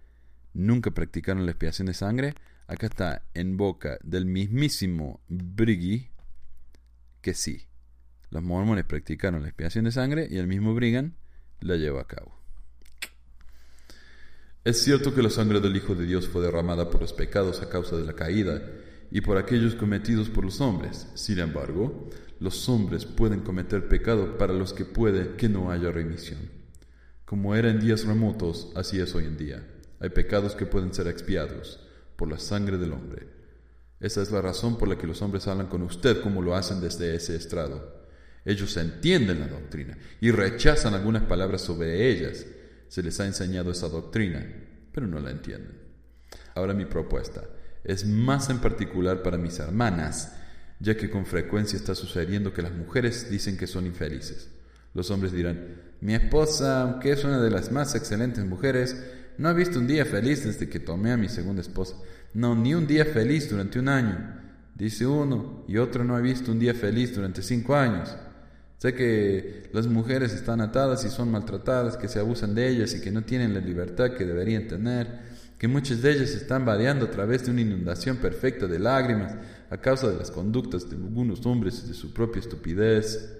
nunca practicaron la expiación de sangre, acá está en boca del mismísimo Briggy que sí. Los mormones practicaron la expiación de sangre y el mismo Brigham la llevó a cabo. Es cierto que la sangre del Hijo de Dios fue derramada por los pecados a causa de la caída y por aquellos cometidos por los hombres. Sin embargo, los hombres pueden cometer pecado para los que puede que no haya remisión. Como era en días remotos, así es hoy en día. Hay pecados que pueden ser expiados por la sangre del hombre. Esa es la razón por la que los hombres hablan con usted como lo hacen desde ese estrado. Ellos entienden la doctrina y rechazan algunas palabras sobre ellas. Se les ha enseñado esa doctrina, pero no la entienden. Ahora mi propuesta es más en particular para mis hermanas, ya que con frecuencia está sucediendo que las mujeres dicen que son infelices. Los hombres dirán, mi esposa, aunque es una de las más excelentes mujeres, no ha visto un día feliz desde que tomé a mi segunda esposa. No, ni un día feliz durante un año. Dice uno, y otro no ha visto un día feliz durante cinco años. Sé que las mujeres están atadas y son maltratadas, que se abusan de ellas y que no tienen la libertad que deberían tener, que muchas de ellas están vadeando a través de una inundación perfecta de lágrimas a causa de las conductas de algunos hombres y de su propia estupidez.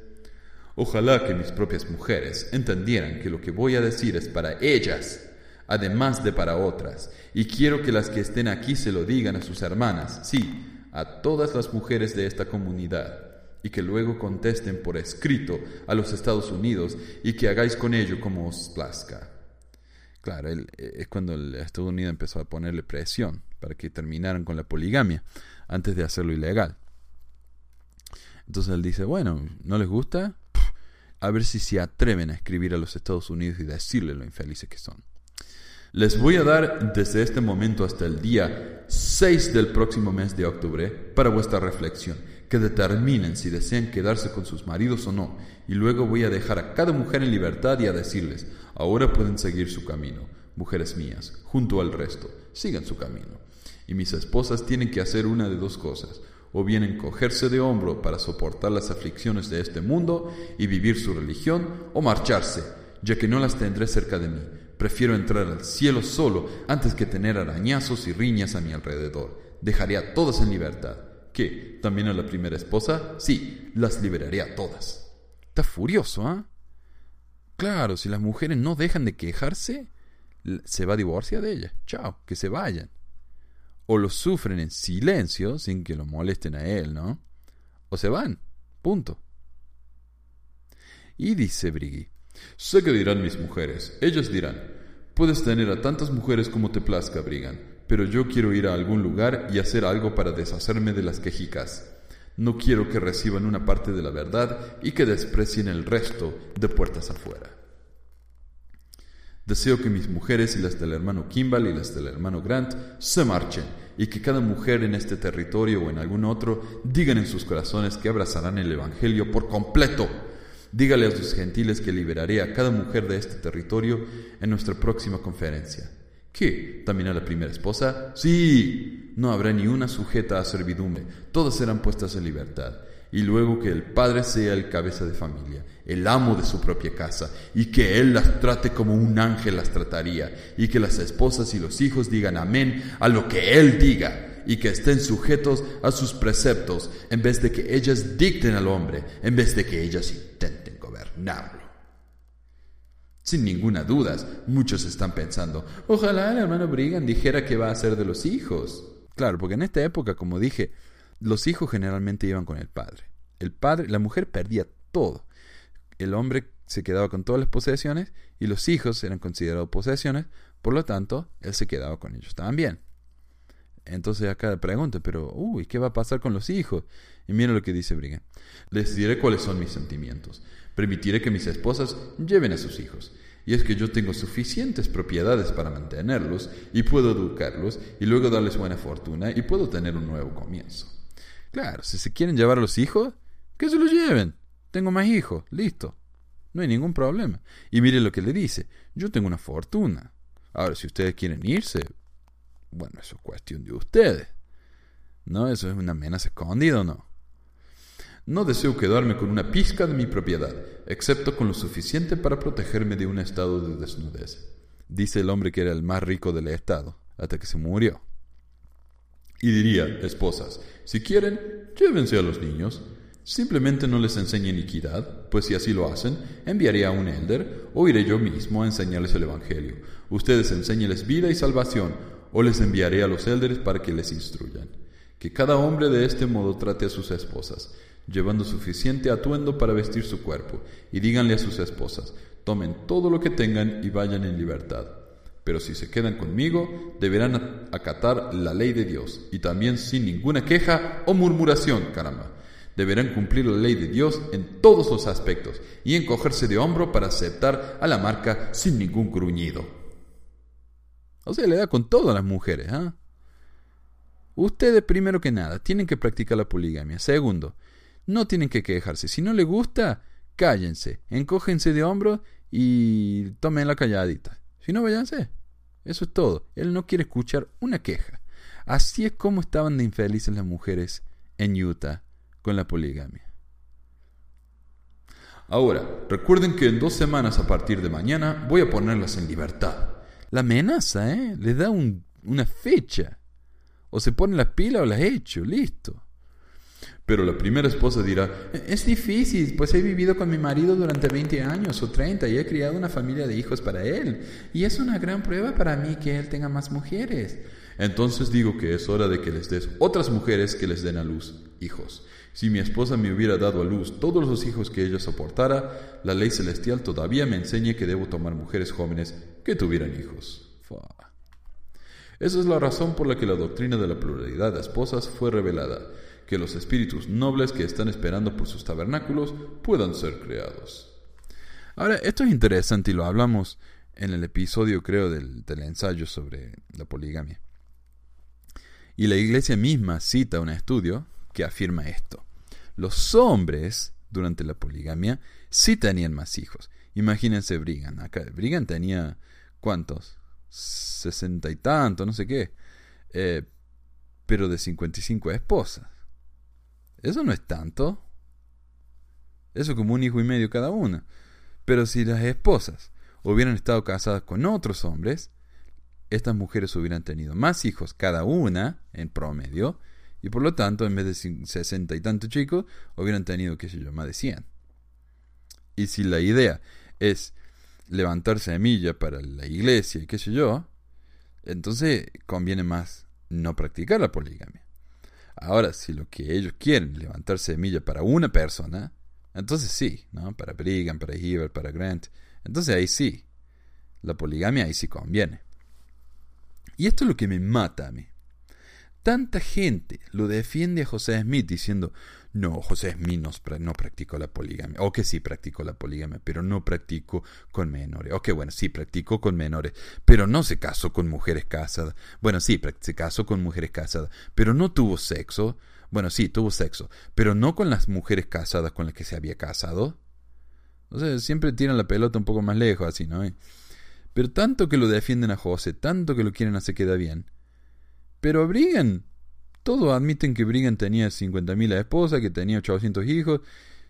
Ojalá que mis propias mujeres entendieran que lo que voy a decir es para ellas, además de para otras, y quiero que las que estén aquí se lo digan a sus hermanas, sí, a todas las mujeres de esta comunidad, y que luego contesten por escrito a los Estados Unidos y que hagáis con ello como os plazca. Claro, él, es cuando Estados Unidos empezó a ponerle presión para que terminaran con la poligamia antes de hacerlo ilegal. Entonces él dice, bueno, ¿no les gusta? A ver si se atreven a escribir a los Estados Unidos y decirle lo infelices que son. Les voy a dar desde este momento hasta el día 6 del próximo mes de octubre para vuestra reflexión, que determinen si desean quedarse con sus maridos o no, y luego voy a dejar a cada mujer en libertad y a decirles, ahora pueden seguir su camino, mujeres mías, junto al resto, sigan su camino. Y mis esposas tienen que hacer una de dos cosas, o bien encogerse de hombro para soportar las aflicciones de este mundo y vivir su religión, o marcharse, ya que no las tendré cerca de mí. Prefiero entrar al cielo solo antes que tener arañazos y riñas a mi alrededor. Dejaré a todas en libertad. ¿Qué? ¿También a la primera esposa? Sí, las liberaré a todas. Está furioso, ¿ah? Claro, si las mujeres no dejan de quejarse, se va a divorciar de ellas. Chao, que se vayan. O lo sufren en silencio, sin que lo molesten a él, ¿no? O se van. Punto. Y dice Briggy, sé que dirán mis mujeres, ellas dirán, puedes tener a tantas mujeres como te plazca, Brigan, pero yo quiero ir a algún lugar y hacer algo para deshacerme de las quejicas. No quiero que reciban una parte de la verdad y que desprecien el resto de puertas afuera. Deseo que mis mujeres y las del hermano Kimball y las del hermano Grant se marchen y que cada mujer en este territorio o en algún otro digan en sus corazones que abrazarán el Evangelio por completo. Dígale a sus gentiles que liberaré a cada mujer de este territorio en nuestra próxima conferencia. ¿Qué? ¿También a la primera esposa? Sí. No habrá ni una sujeta a servidumbre. Todas serán puestas en libertad. Y luego que el padre sea el cabeza de familia, el amo de su propia casa, y que él las trate como un ángel las trataría, y que las esposas y los hijos digan amén a lo que él diga, y que estén sujetos a sus preceptos, en vez de que ellas dicten al hombre, en vez de que ellas intenten gobernarlo. Sin ninguna duda, muchos están pensando, ojalá el hermano Brigham dijera qué va a hacer de los hijos. Claro, porque en esta época, como dije, los hijos generalmente iban con el padre. El padre, la mujer perdía todo. El hombre se quedaba con todas las posesiones y los hijos eran considerados posesiones, por lo tanto, él se quedaba con ellos también. Entonces acá pregunta, pero, uy, ¿qué va a pasar con los hijos? Y mira lo que dice Brigham. Les diré cuáles son mis sentimientos. Permitiré que mis esposas lleven a sus hijos. Y es que yo tengo suficientes propiedades para mantenerlos y puedo educarlos y luego darles buena fortuna y puedo tener un nuevo comienzo. Claro, si se quieren llevar a los hijos, que se los lleven. Tengo más hijos, listo. No hay ningún problema. Y mire lo que le dice. Yo tengo una fortuna. Ahora, si ustedes quieren irse, bueno, eso es cuestión de ustedes. ¿No? ¿Eso es una amenaza escondida o no? No deseo quedarme con una pizca de mi propiedad, excepto con lo suficiente para protegerme de un estado de desnudez. Dice el hombre que era el más rico del estado, hasta que se murió. Y diría, esposas, si quieren, llévense a los niños. Simplemente no les enseñen iniquidad, pues si así lo hacen, enviaré a un elder o iré yo mismo a enseñarles el Evangelio. Ustedes enséñenles vida y salvación, o les enviaré a los élderes para que les instruyan. Que cada hombre de este modo trate a sus esposas, llevando suficiente atuendo para vestir su cuerpo, y díganle a sus esposas, tomen todo lo que tengan y vayan en libertad. Pero si se quedan conmigo, deberán acatar la ley de Dios, y también sin ninguna queja o murmuración, caramba. Deberán cumplir la ley de Dios en todos los aspectos y encogerse de hombro para aceptar a la marca sin ningún gruñido. O sea, le da con todas las mujeres, ¿ah? Ustedes, primero que nada, tienen que practicar la poligamia. Segundo, no tienen que quejarse. Si no les gusta, cállense, encógense de hombros y tomen la calladita. Si no, váyanse. Eso es todo. Él no quiere escuchar una queja. Así es como estaban de infelices las mujeres en Utah con la poligamia. Ahora, recuerden que en dos semanas a partir de mañana voy a ponerlas en libertad. La amenaza, ¿eh? Les da un- una fecha. O se ponen las pilas o las hecho, listo. Pero la primera esposa dirá, es difícil, pues he vivido con mi marido durante 20 años o 30 y he criado una familia de hijos para él. Y es una gran prueba para mí que él tenga más mujeres. Entonces digo que es hora de que les des otras mujeres que les den a luz hijos. Si mi esposa me hubiera dado a luz todos los hijos que ella soportara, la ley celestial todavía me enseña que debo tomar mujeres jóvenes que tuvieran hijos. Esa es la razón por la que la doctrina de la pluralidad de esposas fue revelada, que los espíritus nobles que están esperando por sus tabernáculos puedan ser creados. Ahora, esto es interesante y lo hablamos en el episodio, creo, del, del ensayo sobre la poligamia. Y la iglesia misma cita un estudio que afirma esto. Los hombres, durante la poligamia, sí tenían más hijos. Imagínense Brigham. Acá, Brigham tenía, ¿cuántos? Sesenta y tanto, no sé qué. Eh, pero de 55 esposas. Eso no es tanto. Eso es como un hijo y medio cada una. Pero si las esposas hubieran estado casadas con otros hombres, estas mujeres hubieran tenido más hijos cada una, en promedio, y por lo tanto, en vez de sesenta y tantos chicos, hubieran tenido, qué sé yo, más de 100. Y si la idea es levantar semilla para la iglesia y qué sé yo, entonces conviene más no practicar la poligamia. Ahora, si lo que ellos quieren es levantar semilla para una persona, entonces sí, ¿no? Para Brigham, para Hibbert, para Grant. Entonces ahí sí. La poligamia ahí sí conviene. Y esto es lo que me mata a mí. Tanta gente lo defiende a José Smith diciendo, no, José Smith no, practicó la poligamia. O que sí practicó la poligamia, pero no practicó con menores. O que bueno, sí practicó con menores, pero no se casó con mujeres casadas. Bueno, sí, se casó con mujeres casadas, pero no tuvo sexo. Bueno, sí, tuvo sexo, pero no con las mujeres casadas con las que se había casado. O sea, siempre tiran la pelota un poco más lejos, así, ¿no? Pero tanto que lo defienden a José, tanto que lo quieren hacer queda bien. Pero a Brigham, todos admiten que Brigham tenía 50.000 esposas, que tenía 800 hijos,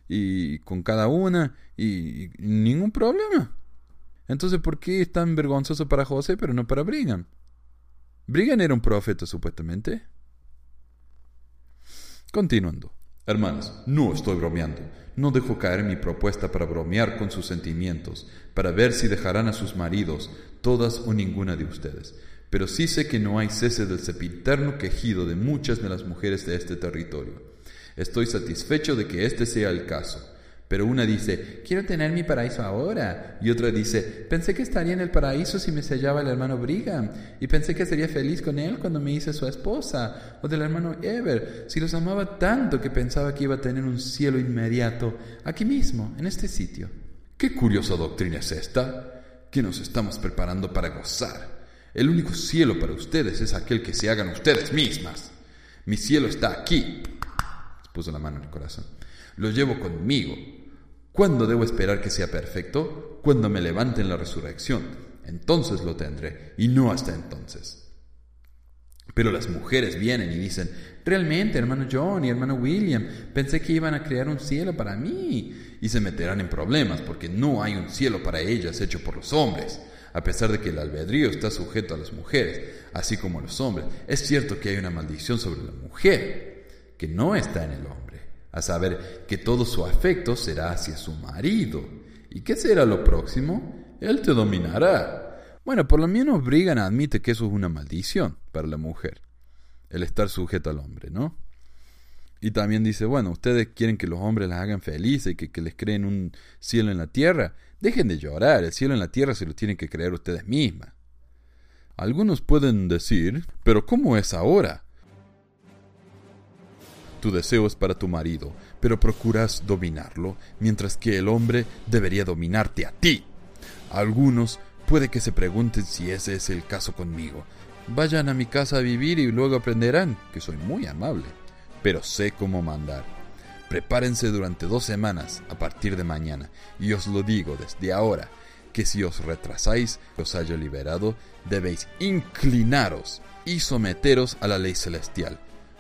y con cada una, y, ningún problema. Entonces, ¿por qué es tan vergonzoso para José, pero no para Brigham? Brigham era un profeta, supuestamente. Continuando. Hermanos, no estoy bromeando. No dejo caer mi propuesta para bromear con sus sentimientos, para ver si dejarán a sus maridos, todas o ninguna de ustedes. Pero sí sé que no hay cese del sepiterno quejido de muchas de las mujeres de este territorio. Estoy satisfecho de que este sea el caso. Pero una dice, quiero tener mi paraíso ahora. Y otra dice, pensé que estaría en el paraíso si me sellaba el hermano Brigham. Y pensé que sería feliz con él cuando me hice su esposa. O del hermano Ever, si los amaba tanto que pensaba que iba a tener un cielo inmediato, aquí mismo, en este sitio. ¿Qué curiosa doctrina es esta? Que nos estamos preparando para gozar. El único cielo para ustedes es aquel que se hagan ustedes mismas. Mi cielo está aquí. Puso la mano en el corazón. Lo llevo conmigo. ¿Cuándo debo esperar que sea perfecto? Cuando me levante en la resurrección. Entonces lo tendré, y no hasta entonces. Pero las mujeres vienen y dicen, realmente, hermano John y hermano William, pensé que iban a crear un cielo para mí. Y se meterán en problemas porque no hay un cielo para ellas hecho por los hombres. A pesar de que el albedrío está sujeto a las mujeres, así como a los hombres, es cierto que hay una maldición sobre la mujer, que no está en el hombre, a saber que todo su afecto será hacia su marido. ¿Y qué será lo próximo? Él te dominará. Bueno, por lo menos Brigham admite que eso es una maldición para la mujer, el estar sujeto al hombre, ¿no? Y también dice, bueno, ustedes quieren que los hombres las hagan felices y que les creen un cielo en la tierra. Dejen de llorar, el cielo en la tierra se lo tienen que creer ustedes mismas. Algunos pueden decir, pero ¿cómo es ahora? Tu deseo es para tu marido, pero procuras dominarlo, mientras que el hombre debería dominarte a ti. Algunos puede que se pregunten si ese es el caso conmigo. Vayan a mi casa a vivir y luego aprenderán que soy muy amable, pero sé cómo mandar. Prepárense durante dos semanas a partir de mañana, y os lo digo desde ahora, que si os retrasáis, os haya liberado, debéis inclinaros y someteros a la ley celestial.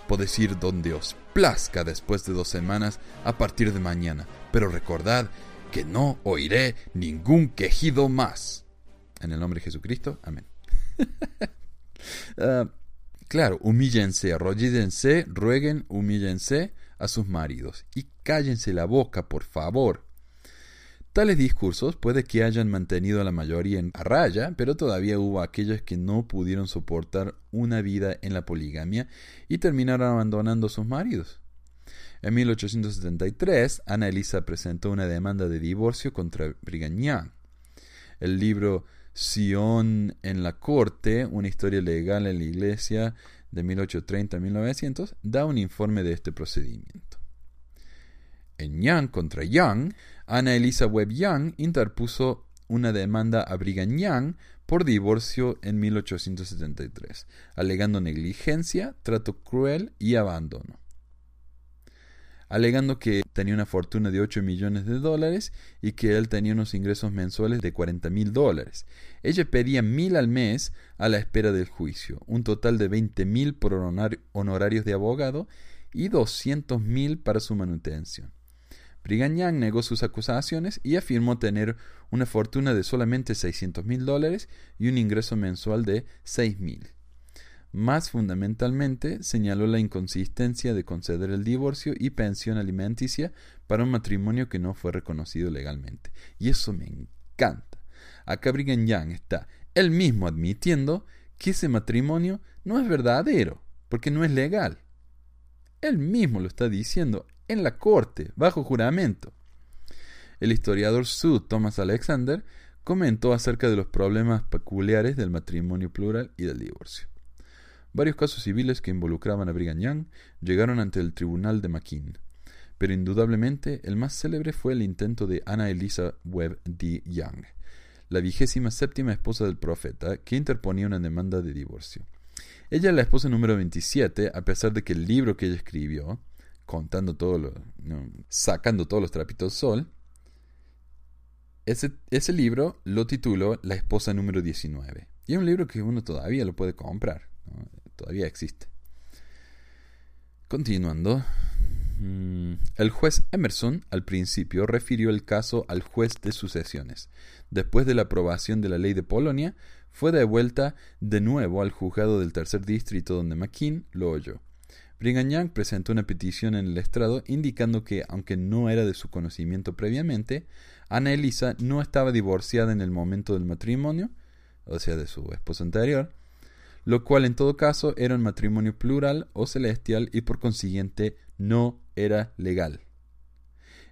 Podéis ir donde os plazca después de dos semanas a partir de mañana, pero recordad que no oiré ningún quejido más. En el nombre de Jesucristo, amén. Ah, claro, humíllense, arrodíllense, rueguen, humíllense a sus maridos y cállense la boca, por favor. Tales discursos puede que hayan mantenido a la mayoría en a raya, pero todavía hubo aquellos que no pudieron soportar una vida en la poligamia y terminaron abandonando a sus maridos. En 1873, Ana Elisa presentó una demanda de divorcio contra Brigham Young. El libro Sion en la corte, una historia legal en la iglesia de 1830 a 1900, da un informe de este procedimiento. En Young contra Young, Ana Elisa Webb Young interpuso una demanda a Brigham Young por divorcio en 1873, alegando negligencia, trato cruel y abandono alegando que tenía una fortuna de 8 millones de dólares y que él tenía unos ingresos mensuales de 40 mil dólares. Ella pedía mil al mes a la espera del juicio, un total de 20 mil por honorarios de abogado y 200 mil para su manutención. Brigham negó sus acusaciones y afirmó tener una fortuna de solamente 600 mil dólares y un ingreso mensual de 6 mil. Más fundamentalmente, señaló la inconsistencia de conceder el divorcio y pensión alimenticia para un matrimonio que no fue reconocido legalmente. Y eso me encanta. Acá Brigham Young está él mismo admitiendo que ese matrimonio no es verdadero, porque no es legal. Él mismo lo está diciendo en la corte, bajo juramento. El historiador Sue Thomas Alexander comentó acerca de los problemas peculiares del matrimonio plural y del divorcio. Varios casos civiles que involucraban a Brigham Young llegaron ante el tribunal de McKean, pero indudablemente el más célebre fue el intento de Anna Elisa Webb D. Young, la vigésima séptima esposa del profeta, que interponía una demanda de divorcio. Ella es la esposa número 27, a pesar de que el libro que ella escribió, contando todo lo, sacando todos los trapitos sol, ese, ese libro lo tituló La esposa número 19. Y es un libro que uno todavía lo puede comprar todavía existe. Continuando, mm, el juez Emerson al principio refirió el caso al juez de sucesiones. Después de la aprobación de la ley de Polonia, fue devuelta de nuevo al juzgado del tercer distrito donde McKean lo oyó. Brigham presentó una petición en el estrado indicando que, aunque no era de su conocimiento previamente, Ana Elisa no estaba divorciada en el momento del matrimonio, o sea, de su esposo anterior, lo cual en todo caso era un matrimonio plural o celestial y por consiguiente no era legal.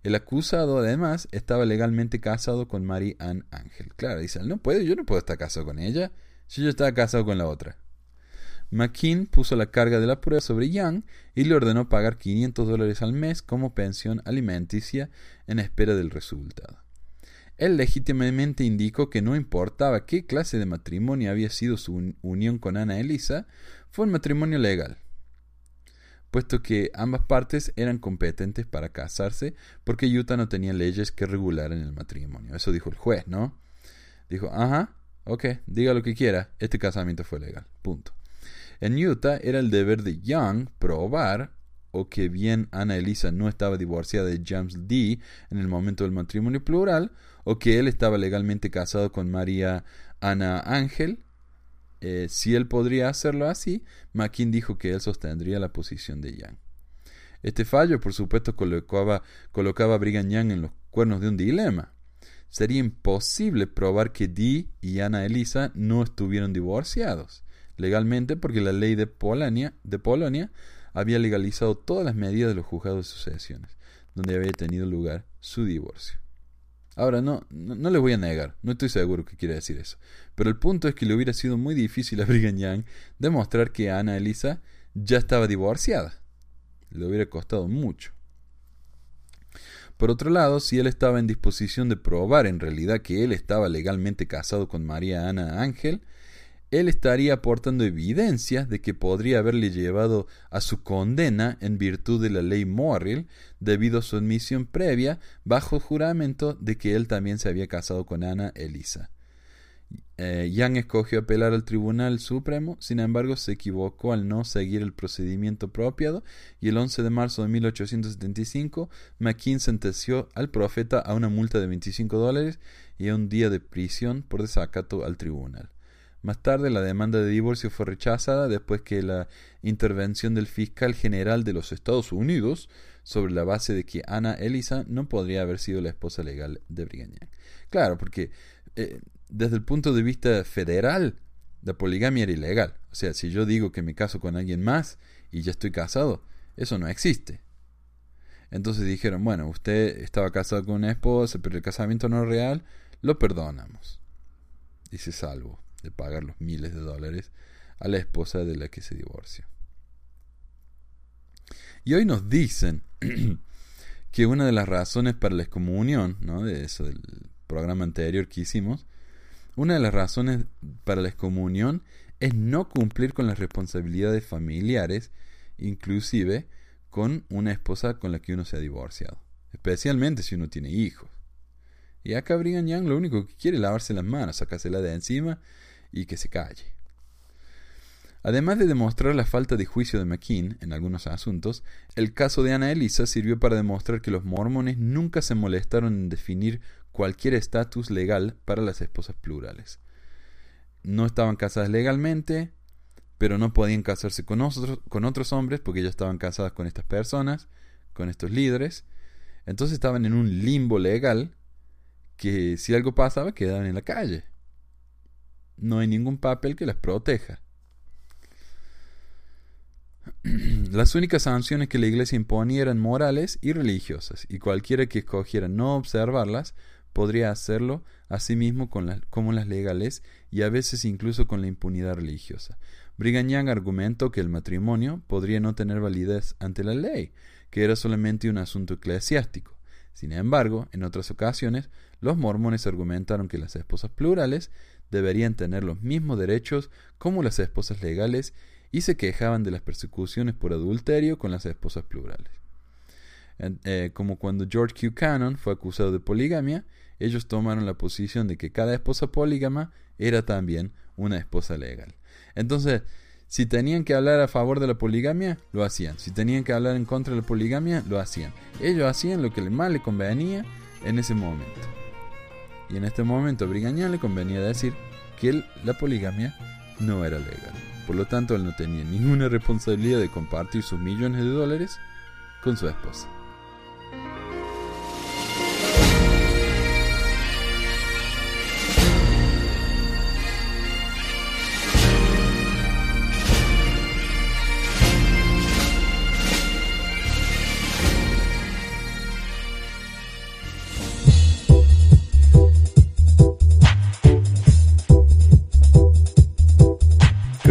El acusado además estaba legalmente casado con Mary Ann Ángel. Claro, dice, no puede, yo no puedo estar casado con ella si yo estaba casado con la otra. McKean puso la carga de la prueba sobre Young y le ordenó pagar 500 dólares al mes como pensión alimenticia en espera del resultado. Él legítimamente indicó que no importaba qué clase de matrimonio había sido su unión con Ana Elisa, fue un matrimonio legal. puesto que ambas partes eran competentes para casarse porque Utah no tenía leyes que regularan el matrimonio. Eso dijo el juez, ¿no? Dijo, ajá, ok, diga lo que quiera, este casamiento fue legal, punto. En Utah era el deber de Young probar o que bien Ana Elisa no estaba divorciada de James D. en el momento del matrimonio plural, o que él estaba legalmente casado con María Ana Ángel. Eh, si él podría hacerlo así, McKean dijo que él sostendría la posición de Young. Este fallo, por supuesto, colocaba, colocaba a Brigham Young en los cuernos de un dilema. Sería imposible probar que Dee y Ana Elisa no estuvieron divorciados legalmente porque la ley de Polonia, de Polonia había legalizado todas las medidas de los juzgados de sucesiones, donde había tenido lugar su divorcio. Ahora, no, no, no, les voy a negar, no estoy seguro que quiere decir eso, pero el punto es que le hubiera sido muy difícil a Brigham Young demostrar que Ana Elisa ya estaba divorciada. Le hubiera costado mucho. Por otro lado, si él estaba en disposición de probar en realidad que él estaba legalmente casado con María Ana Ángel, él estaría aportando evidencias de que podría haberle llevado a su condena en virtud de la ley Morrill debido a su admisión previa bajo juramento de que él también se había casado con Ana Elisa. Eh, Young escogió apelar al Tribunal Supremo, sin embargo se equivocó al no seguir el procedimiento apropiado y el 11 de marzo de 1875 McKean sentenció al profeta a una multa de 25 dólares y a un día de prisión por desacato al tribunal. Más tarde, la demanda de divorcio fue rechazada después que la intervención del fiscal general de los Estados Unidos sobre la base de que Ana Elisa no podría haber sido la esposa legal de Brigham. Claro, porque eh, desde el punto de vista federal, la poligamia era ilegal. O sea, si yo digo que me caso con alguien más y ya estoy casado, eso no existe. Entonces dijeron, bueno, usted estaba casado con una esposa, pero el casamiento no es real, lo perdonamos. Dice salvo de pagar los miles de dólares a la esposa de la que se divorcia. Y hoy nos dicen que una de las razones para la excomunión, ¿no? de eso del programa anterior que hicimos, una de las razones para la excomunión es no cumplir con las responsabilidades familiares, inclusive con una esposa con la que uno se ha divorciado, especialmente si uno tiene hijos. Y acá Brigham Young lo único que quiere es lavarse las manos, sacársela de encima y que se calle. Además de demostrar la falta de juicio de McKean en algunos asuntos, el caso de Ana Elisa sirvió para demostrar que los mormones nunca se molestaron en definir cualquier estatus legal para las esposas plurales. No estaban casadas legalmente, pero no podían casarse con, otros, con otros hombres porque ya estaban casadas con estas personas, con estos líderes. Entonces estaban en un limbo legal que si algo pasaba quedaban en la calle. No hay ningún papel que las proteja. Las únicas sanciones que la Iglesia imponía eran morales y religiosas, y cualquiera que escogiera no observarlas podría hacerlo a sí mismo con como las legales y a veces incluso con la impunidad religiosa. Brigham argumentó que el matrimonio podría no tener validez ante la ley, que era solamente un asunto eclesiástico. Sin embargo, en otras ocasiones, los mormones argumentaron que las esposas plurales deberían tener los mismos derechos como las esposas legales y se quejaban de las persecuciones por adulterio con las esposas plurales. Eh, como cuando George Q. Cannon fue acusado de poligamia, ellos tomaron la posición de que cada esposa polígama era también una esposa legal. Entonces, si tenían que hablar a favor de la poligamia, lo hacían. Si tenían que hablar en contra de la poligamia, lo hacían. Ellos hacían lo que más les convenía en ese momento. Y en este momento a Brigañán le convenía decir que la poligamia no era legal. Por lo tanto, él no tenía ninguna responsabilidad de compartir sus millones de dólares con su esposa.